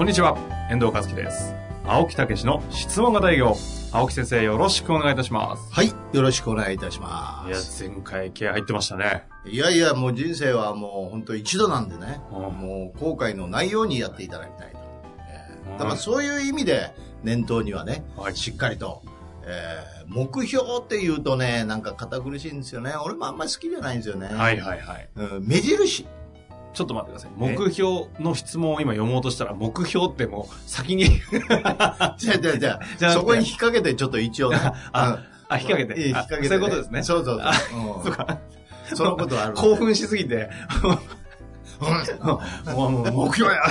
こんにちは、遠藤和樹です。青木武の質問型営業。青木先生、よろしくお願いいたします。はい。よろしくお願いいたしまいや、す。前回気合入ってましたね。いやいや、もう人生はもう本当一度なんでね、うんもう後悔のないようにやっていただきたいと。えーうんだからそういう意味で念頭にはね、はいしっかりと、えー目標っていうとね、なんか堅苦しいんですよね。俺もあんまり好きじゃないんですよね。はいはいはい。うん、目印。ちょっと待ってください。え？目標の質問を今読もうとしたら、目標ってもう先に、じゃあじゃあじゃあじゃあそこに引っ掛けてちょっと一応ね。あ、あ、引っ掛けて。引っ掛けて、そういうことですね。そうそうあそう。そうか。うんそのことはある。興奮しすぎて、うん もうもう目標や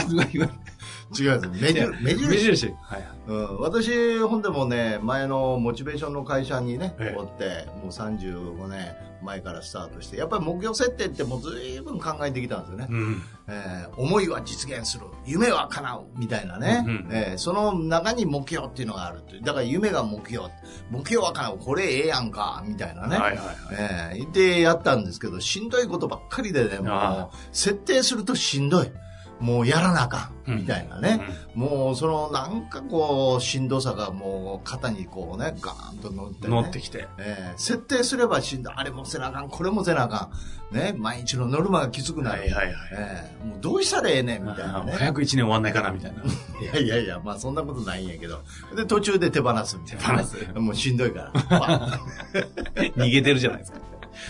違う。目印。目目印。印。はい。うん、私、ほんでもね、前のモチベーションの会社にね、ええおって、もう35年前からスタートして、やっぱり目標設定ってもうずいぶん考えてきたんですよね。うん。えー思いは実現する、夢は叶う、みたいなね、うんうんえーその中に目標っていうのがあるだから夢が目標、目標は叶う、これええやんか、みたいなね。はいはいはい。えー言ってやったんですけど、しんどいことばっかりでね、もあう、設定するとしんどい。もうやらなあかん、みたいなね。もうそのなんかこうしんどさがもう肩にこうねガーンと乗って、ね、乗ってきて。えー設定すればしんどい。あれもせなあかん。これもせなあかん。ね。毎日のノルマがきつくなる、はいはいはい。えーもうどうしたらええねんみたいなね。早く一年終わんないかな、みたいな。いやいやいやまあそんなことないんやけど。で途中で手放すみたいな、ね、手放す。もうしんどいから。わ 逃げてるじゃないですか。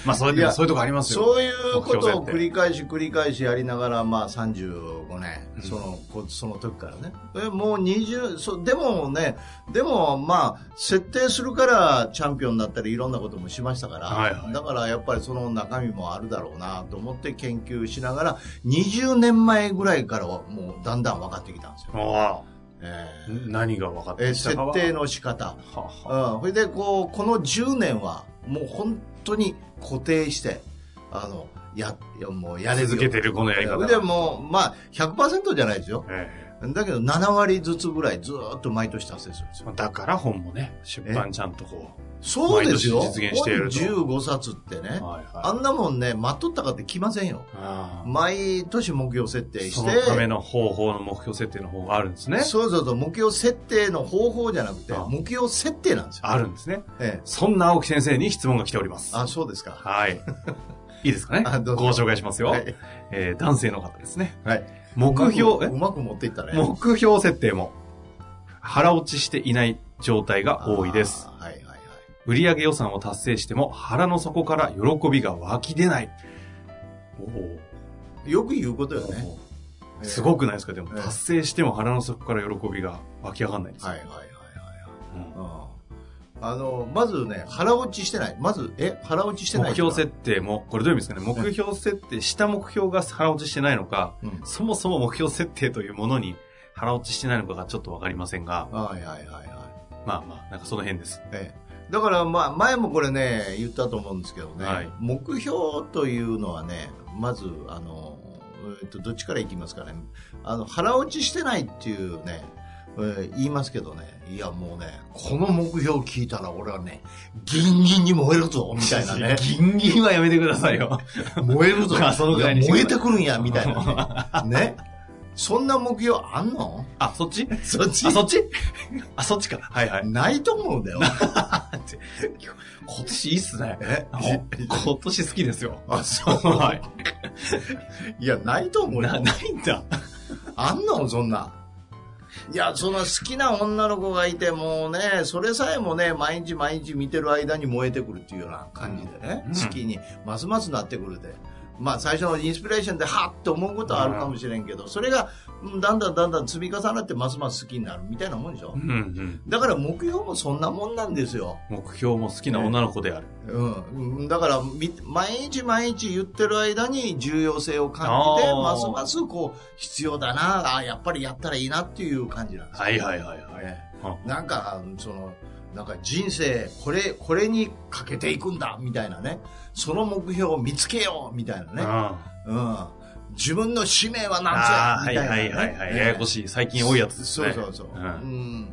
まあ、そういうそういうとこありますよ。そういうことを繰り返し繰り返しやりながら、まあ35年、うんその、こその時からね。でもう20、そでもね、でもまあ、設定するからチャンピオンになったりいろんなこともしましたから、はいはいだからやっぱりその中身もあるだろうなと思って研究しながら、20年前ぐらいからはもうだんだん分かってきたんですよ。あえあ何が分かってきたかは。設定の仕方。ははうん、それでこうこの10年はもう本当に固定してあのやもうやれ続けてるこのやり方。でもうまあ100%じゃないですよ。えだけど7割ずつぐらいずーっと毎年達成するんですよえだから本もね、出版ちゃんとこそうですよ実現していると本15冊ってう。ねはいはい。あんなもんね待っとったかって来ませんよ毎年目標設定そしてのための方法の目標設定の方があるんですね。そうそうそう目標設定の方法じゃなくてあ目標設定なんですよあるんですね。ええそんな青木先生に質問が来ております。あそうですかはい。いいですかね ご紹介しますよ。はい、えー男性の方ですね。はい、目標、え？うまく持っていったね目標設定も腹落ちしていない状態が多いです。はいはいはい。売上予算を達成しても腹の底から喜びが湧き出ない。およく言うことよね。おすごくないですか？でもええ達成しても腹の底から喜びが湧き上がんないんですよ。はいはいはいはい。うんあの、まずね、腹落ちしてない。まず、え、腹落ちしてない目標設定も、これどういう意味ですかね？目標設定、した目標が腹落ちしてないのか、うんそもそも目標設定というものに腹落ちしてないのかがちょっとわかりませんが、はいはいはいはい。まあまあ、なんかその辺です。ええ、だから、まあ、前もこれね、言ったと思うんですけどね、はい目標というのはね、まず、あの、えっと、どっちからいきますかね。あの、腹落ちしてないっていうね、えー言いますけどね、いやもうね、この目標聞いたら俺はね、ギンギンに燃えるぞ、みたいなね。ギンギンはやめてくださいよ。燃えるぞ。あその燃えてくるんや、みたいなね。ね。そんな目標あんの？あ、そっち？そっち？あ、そっち？あ、そっちか。はいはい。ないと思うんだよ。今年いいっすね。え？あ今年好きですよ。あ、そう？はい。いや、ないと思うよな、ないんだ。あんの？そんな。いや、その好きな女の子がいて、もうね、それさえもね、毎日毎日見てる間に燃えてくるっていうような感じでね、うん好きにますますなってくるで。まあ最初のインスピレーションではっと思うことはあるかもしれんけど、それがうんだんだんだんだん積み重なってますます好きになるみたいなもんでしょ？う。んうん。だから目標もそんなもんなんですよ。目標も好きな女の子である。うん。だからみ毎日毎日言ってる間に重要性を感じて、ますますこう必要だな、あやっぱりやったらいいなっていう感じなんですよ。はいはいはいはい。ねあなんか、その、なんか人生、これ、これにかけていくんだ、みたいなね。その目標を見つけよう、みたいなね。あうん。自分の使命は何ぞや、はいみたいな、ね。はいはいはい。ややこしい。最近多いやつですね。そうそうそう。ううんん。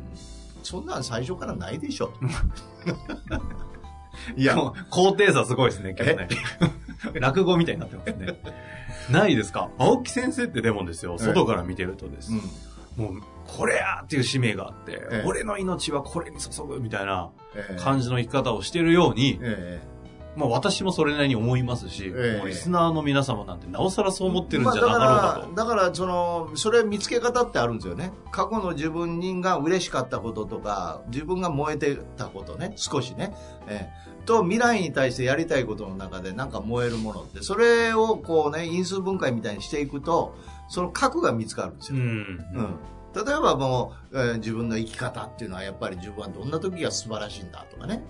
そんなん最初からないでしょ。いや、高低差すごいですね、今日ね。落語みたいになってますね。ないですか？青木先生ってでもですよ、外から見てるとです。うん。もう、これやっていう使命があって、ええ俺の命はこれに注ぐみたいなええ感じの生き方をしてるように、えまあ私もそれなりに思いますし、リスナーの皆様なんてなおさらそう思ってるんじゃなまあかろうかと。だから、だから、その、それ見つけ方ってあるんですよね。過去の自分が嬉しかったこととか、自分が燃えてたことね、少しね。ええと、未来に対してやりたいことの中でなんか燃えるものって、それをこうね、因数分解みたいにしていくと、その核が見つかるんですよ。うん。うん例えばもう、えー自分の生き方っていうのはやっぱり自分はどんな時が素晴らしいんだとかね。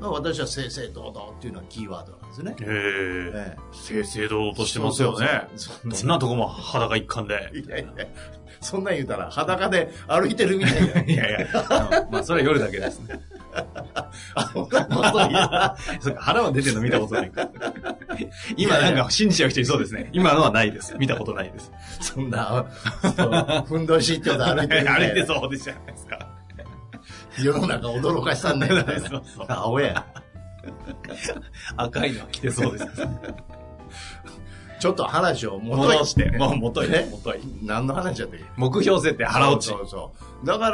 うん、私は正々堂々っていうのはキーワードなんですね。へえ。え正々堂々としてますよね。そんなとこも裸一貫で。いやいや、そんなん言うたら裸で歩いてるみたいな。いやいや、まあそれは夜だけですね。あ そんなこと言うそっか、腹は出てるの見たことないから。今なんか信じちゃう人いそうですね。今のはないです。見たことないです。そんな、そうふんどしって言うと歩いてるみたいな歩いてそうでじゃないですか。世の中驚かしたんだよ、青や。赤いのは着てそうです。ちょっと話を元戻して、もう元いね、元い。何の話だったっけ？目標設定腹落ち。そうそうそう。だか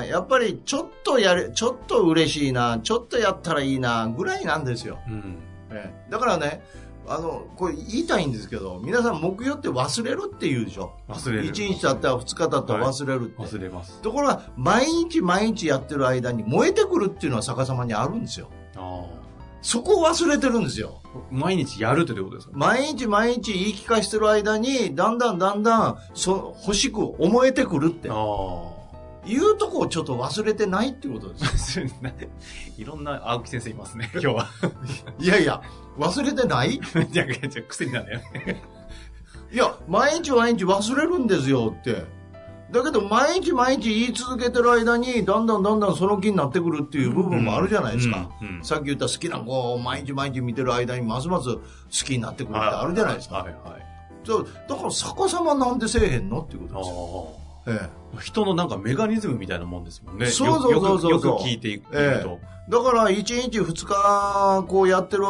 ら、やっぱりちょっとやれ、ちょっと嬉しいな、ちょっとやったらいいな、ぐらいなんですよ。うん。ええだからね、あの、これ言いたいんですけど、皆さん目標って忘れるって言うでしょ？忘れる。1日経ったら2日経ったら忘れるって。忘れます。ところが、毎日毎日やってる間に燃えてくるっていうのは逆さまにあるんですよ。あそこを忘れてるんですよ。あ。毎日やるってことですか？毎日毎日言い聞かしてる間に、だんだんだんだん、そ欲しく思えてくるって。あいうとこをちょっと忘れてないってことです。いろんな青木先生いますね、今日は。いやいや、忘れてない？じゃあ、じゃあ癖になるね。いや、毎日毎日忘れるんですよって。だけど、毎日毎日言い続けてる間に、だんだんだんだんその気になってくるっていう部分もあるじゃないですか。さっき言った好きな子を毎日毎日見てる間に、ますます好きになってくるってあるじゃないですか。はいはい。だから逆さまなんでせえへんのっていうことですよ。あえあ。人のなんかメカニズムみたいなもんですもんね。そうそうそうそうよく聞いていくえと。え、だから1日2日こうやってる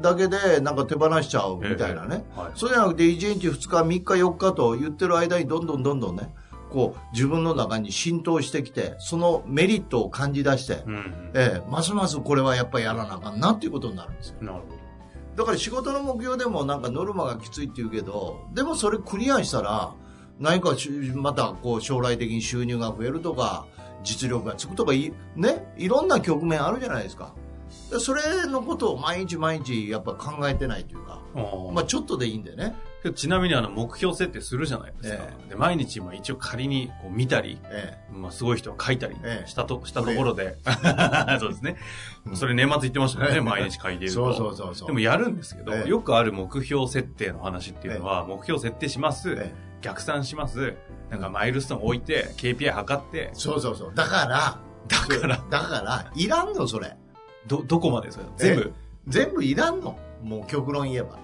だけでなんか手放しちゃうみたいなね、ええはいそうじゃなくて1日2日3日4日と言ってる間にどんどんどんどんねこう自分の中に浸透してきてそのメリットを感じ出して、うんうん。ええ、ますますこれはやっぱりやらなあかんなっていうことになるんですよなるほだから仕事の目標でもなんかノルマがきついって言うけどでもそれクリアしたら何かしまたこう将来的に収入が増えるとか実力がつくとかい,、ね、いろんな局面あるじゃないですかでそれのことを毎日毎日やっぱ考えてないというか、ど。まあ、ちょっとでいいんでね、あちなみにあの目標設定するじゃないですか。えで毎日まあ一応仮にこう見たり、えまあすごい人は書いたりええ。したと、したところで、そうですね。それ年末言ってましたもんね、ええ。毎日書いてると。そうそうそうそう。でもやるんですけど、ええ。よくある目標設定の話っていうのは、目標設定します、ええ。逆算します、なんかマイルストーン置いて、KPI 測って、そうそうそう。だからだから、だからいらんのそれ。ど、どこまでそれ全部、全部いらんの。もう極論言えば、え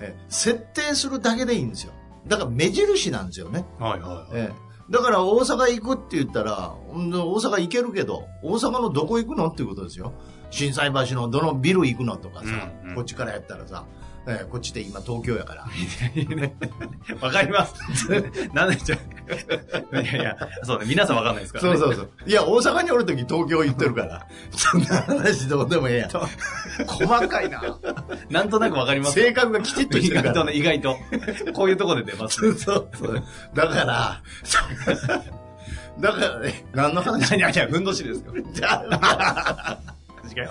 え設定するだけでいいんですよ。だから目印なんですよね。はいはいはい。ええ、だから大阪行くって言ったら、うん大阪行けるけど、大阪のどこ行くのっていうことですよ。心斎橋のどのビル行くのとかさ、うんうん。こっちからやったらさ、ええこっちで今東京やから。わかります。なんでちょ、いやいや、そうね、皆さんわかんないですから、ね。そうそうそう。いや、大阪におるとき東京行ってるから、そんな話どうでもええやん。細かいな。なんとなくわかります。性格がきちっとしてるから。意外とね、意外と。こういうところで出ます。そうそうそう。だから、だからね、何の話？いやいや、ふんどしですよ。じゃあ違うよ。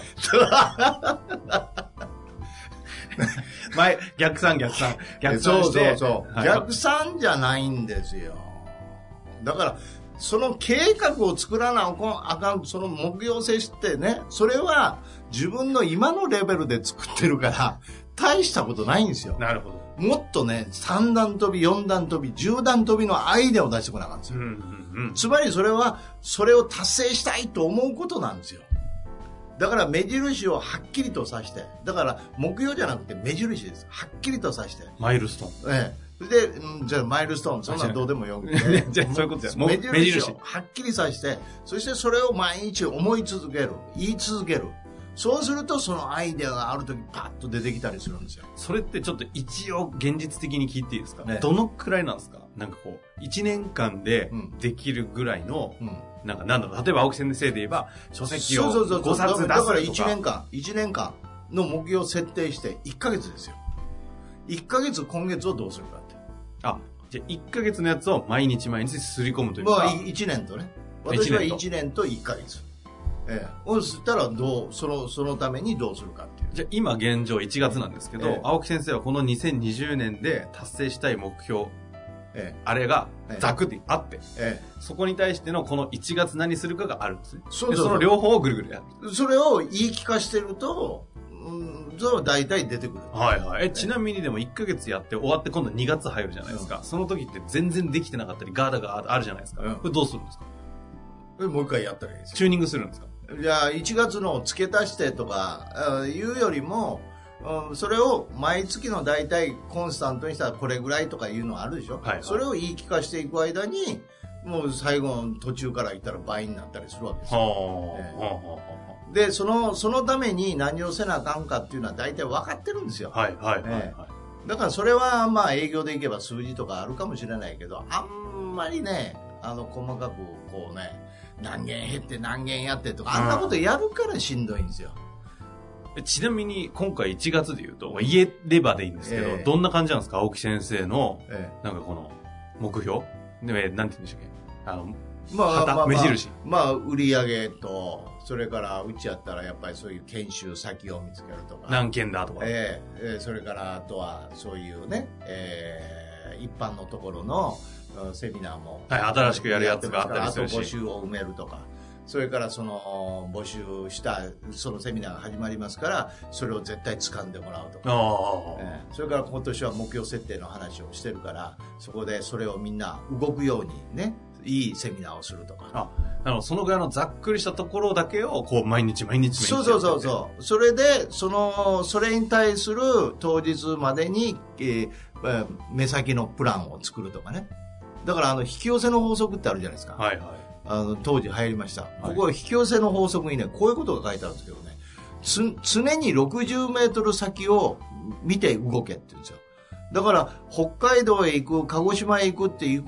前、逆算逆算。逆そうそう算して。そう、はい逆算じゃないんですよ。だから、その計画を作らなあかんその目標設定ね、それは自分の今のレベルで作ってるから、大したことないんですよ。なるほど。もっとね、3段跳び、4段跳び、10段跳びのアイデアを出してこなあかんですよ。うんうんうん。つまりそれは、それを達成したいと思うことなんですよ。だから目印をはっきりと指して、だから目標じゃなくて目印です。はっきりと指して。マイルストーン。ええ。で、うんじゃあマイルストーン、そんなんどうでもよくてね じゃあそういうことです目目印印をはっきりさして、そしてそれを毎日思い続ける、言い続ける。そうするとそのアイデアがある時パッと出てきたりするんですよ。それってちょっと一応現実的に聞いていいですか、ねどのくらいなんですか？なんかこう、1年間でうんできるぐらいの、うん。なんかなんだろう、例えば青木先生で言えば、書籍をそうそうそう5冊出すとか。だから1年間、1年間の目標を設定して1ヶ月ですよ。1ヶ月、今月をどうするかって。あ、じゃあ1ヶ月のやつを毎日毎日すり込むというか。まあ、1年とね。私は1年と1ヶ月。ええ。そしたら、どう、その、そのためにどうするかっていう。じゃあ今現状1月なんですけど、ええ青木先生はこの2020年で達成したい目標、えあれがええざくってあって、え。えそこに対してのこの1月何するかがあるんですね。そうその両方をぐるぐるやる。え。それを言い聞かしてると、うん、それは大体出てくる。はいはい。え、ちなみにでも1ヶ月やって終わって今度2月入るじゃないですか。その時って全然できてなかったりガーダがあるじゃないですか。うんこれどうするんですか？えもう一回やったらいいですよ。チューニングするんですか？じゃあ、1月の付け足してとか、あいうよりも、うんそれを毎月の大体コンスタントにしたらこれぐらいとかいうのあるでしょ、はいはい。それを言い聞かしていく間にもう最後の途中から言ったら倍になったりするわけですよ。でそのそのために何をせなあかんかっていうのは大体分かってるんですよ。あ、はいはいはい。だからそれはまあ営業でいけば数字とかあるかもしれないけどあんまりねあの細かくこうね何件減って何件やってとかあんなことやるからしんどいんですよ。えちなみに今回1月で言うと、まあ言えればでいいんですけど、ええ。どんな感じなんですか？青木先生の、えなんかこの、目標？で、えなんて言うんでしたっけ？あの、えま旗まあ、目印？まあ売り上げとそれからうちやったらやっぱりそういう研修先を見つけるとか。何件だとか。ええええそれからあとはそういうね、ええ一般のところのうんセミナーも、はい新しくやるやつがあったりするし。あと募集を埋めるとかそれからその募集したそのセミナーが始まりますからそれを絶対掴んでもらうとか、ああ、ええそれから今年は目標設定の話をしてるからそこでそれをみんな動くようにねいいセミナーをするとかあ、なるほど、そのぐらいのざっくりしたところだけを、こう、毎日毎日そうそうそうそう。それで、その、それに対する当日までに、えーえー目先のプランを作るとかね。だから、あの、引き寄せの法則ってあるじゃないですか。はいはい。あの、当時流行りました。いここ、引き寄せの法則にね、こういうことが書いてあるんですけどね。つ、常に60メートル先を見て動けって言うんですよ。だから、北海道へ行く、鹿児島へ行くっていう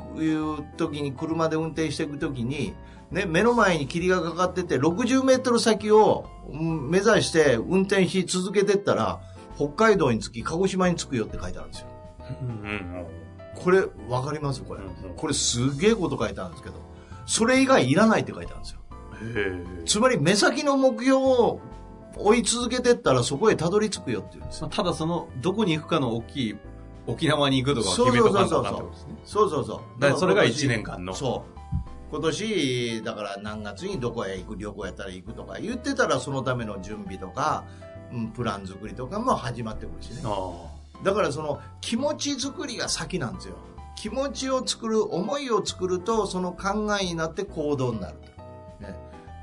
時に、車で運転していく時に、ね、目の前に霧がかかってて、60メートル先をうん目指して運転し続けてったら、北海道に着き、鹿児島に着くよって書いてあるんですよ。これ、わかります？これ。これすげえこと書いてあるんですけど、それ以外いらないって書いてあるんですよ。つまり目先の目標を追い続けてったらそこへたどり着くよっていうんですよ。まあただその、どこに行くかの大きい、沖縄に行くとかは決めとかんとあかんってことですね。そうそうそう。だからそれが今年1年間のそう。今年、だから何月にどこへ行く、旅行やったら行くとか言ってたらそのための準備とか、うん、プラン作りとかも始まってくるしね。あだからその気持ち作りが先なんですよ。気持ちを作る、思いを作るとその考えになって行動になると。ね。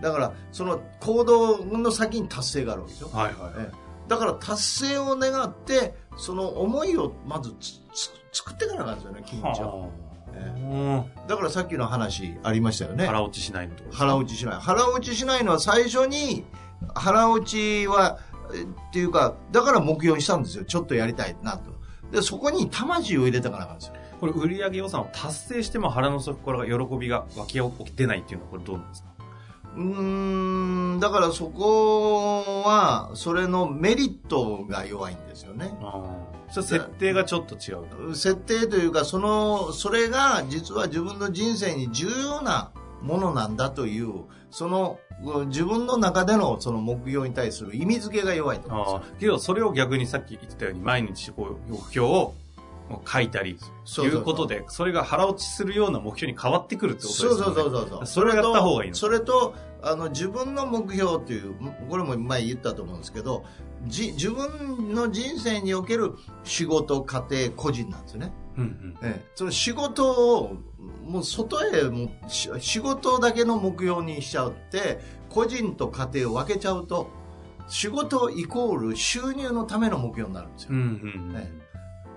だからその行動の先に達成があるわけですよあ。。はいはい。ええだから達成を願ってその思いをまずつつ作ってからなんですよね気持ちをはだからさっきの話ありましたよあ。ね腹落ちしないのと腹落ちしない腹落ちしないのは最初に腹落ちはえっていうかだから目標にしたんですよちょっとやりたいなとでそこに魂を入れたからなんですよこれ売上予算を達成しても腹の底から喜びが湧き起きてないっていうのはこれどうなんですか？うーんだからそこはそれのメリットが弱いんですよねああ。それ設定がちょっと違うと。設定というかそのそれが実は自分の人生に重要なものなんだというそのうん自分の中でのその目標に対する意味付けが弱いと思うんですよああ。けど、それを逆にさっき言ってたように、毎日こう、目標を書いたり、そうそういうことで、それが腹落ちするような目標に変わってくるってことですよね。そうそうそうそうそれをやった方がいいの。それとあの自分の目標っていうこれも前言ったと思うんですけどじ自分の人生における仕事家庭個人なんですよね、うんうん。ええ、その仕事をもう外へも仕事だけの目標にしちゃうって個人と家庭を分けちゃうと仕事イコール収入のための目標になるんですよ、うんうんうん。え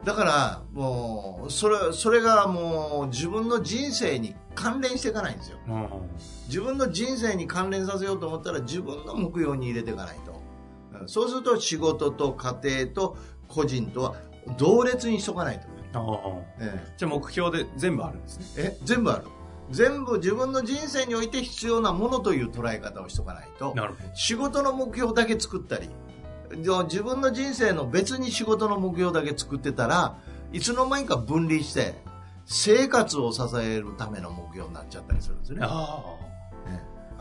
だからもうそれそれがもう自分の人生に関連していかないんですよ。あ自分の人生に関連させようと思ったら自分の目標に入れていかないと。うん。そうすると仕事と家庭と個人とは同列にしとかないと。ね、ああ。あ。え。じゃあ目標で全部あるんですね。ええ全部ある。全部自分の人生において必要なものという捉え方をしとかないと。仕事の目標だけ作ったりで自分の人生の別に仕事の目標だけ作ってたらいつの間にか分離して生活を支えるための目標になっちゃったりするんですよね。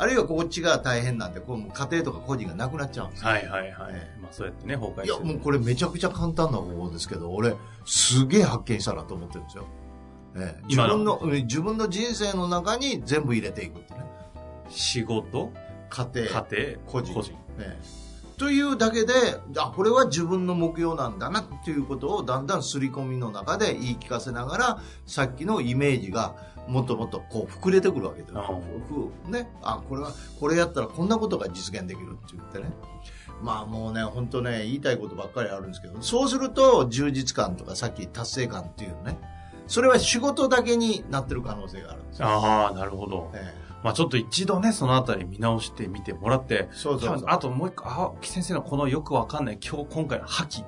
あるいはこっちが大変なんでこう家庭とか個人がなくなっちゃうんですはいはいはい。えまあそうやってね、崩壊いしてる。やもうこれめちゃくちゃ簡単な方法ですけど俺すげえ発見したなと思ってるんですよ、ええ自分のうん自分の人生の中に全部入れていくってね。仕事、家庭。家庭、個人。個人。ええというだけであこれは自分の目標なんだなっていうことをだんだん刷り込みの中で言い聞かせながらさっきのイメージがもっともっとこう膨れてくるわけですね、あこれはこれやったらこんなことが実現できるって言ってね。まあもうね本当ね言いたいことばっかりあるんですけどそうすると充実感とかさっき達成感っていうね。それは仕事だけになってる可能性があるんですよ、ああ、なるほど。えまあちょっと一度ね、そのあたり見直してみてもらって、えそうそうあともう一個、青木先生のこのよくわかんない今日今回の覇気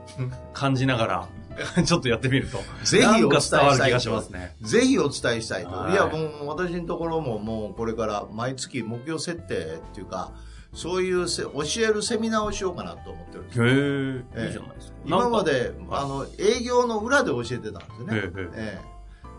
感じながら、ちょっとやってみると、ぜひお伝えしたい伝わる気がしますね。ぜひお伝えしたいと。はいいや、もう私のところももうこれから毎月目標設定っていうか、そういうせ教えるセミナーをしようかなと思ってるんですよ。へえ、ええいいじゃないですか。今まで、あの、営業の裏で教えてたんですよね。ええ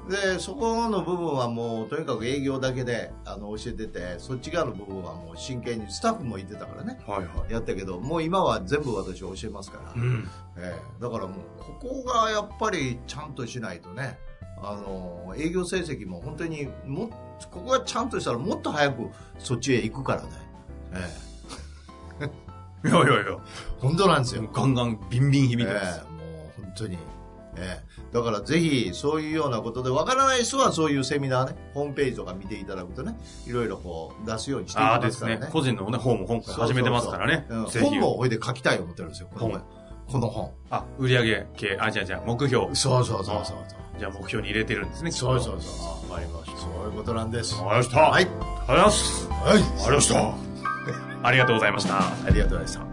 で、そこの部分はもう、とにかく営業だけで、あの、教えてて、そっち側の部分はもう真剣に、スタッフも言ってたからね、はいはい。やったけど、もう今は全部私教えますから。うん。ええ。だからもうここがやっぱりちゃんとしないとねあの営業成績も本当にもここがちゃんとしたらもっと早くそっちへ行くからね、ええ。いやいやいや、本当なんですよ、ガンガンビンビン響いてます。ええ。もう本当に、ええだからぜひそういうようなことでわからない人はそういうセミナーねホームページとか見ていただくとねいろいろこう出すようにしていきああですますからね。ね個人のね、本も今回始めてますからね本もおいで書きたいと思ってるんですよこの本この本あ、売上系、あ、じゃあじゃあ目標。そうそうそうそうそうじゃあ目標に入れてるんですね。そうそうそうわかりました。そういうことなんですわかりました。はいありがとうございます。はいありがとうございました。ありがとうございました。ありがとうございました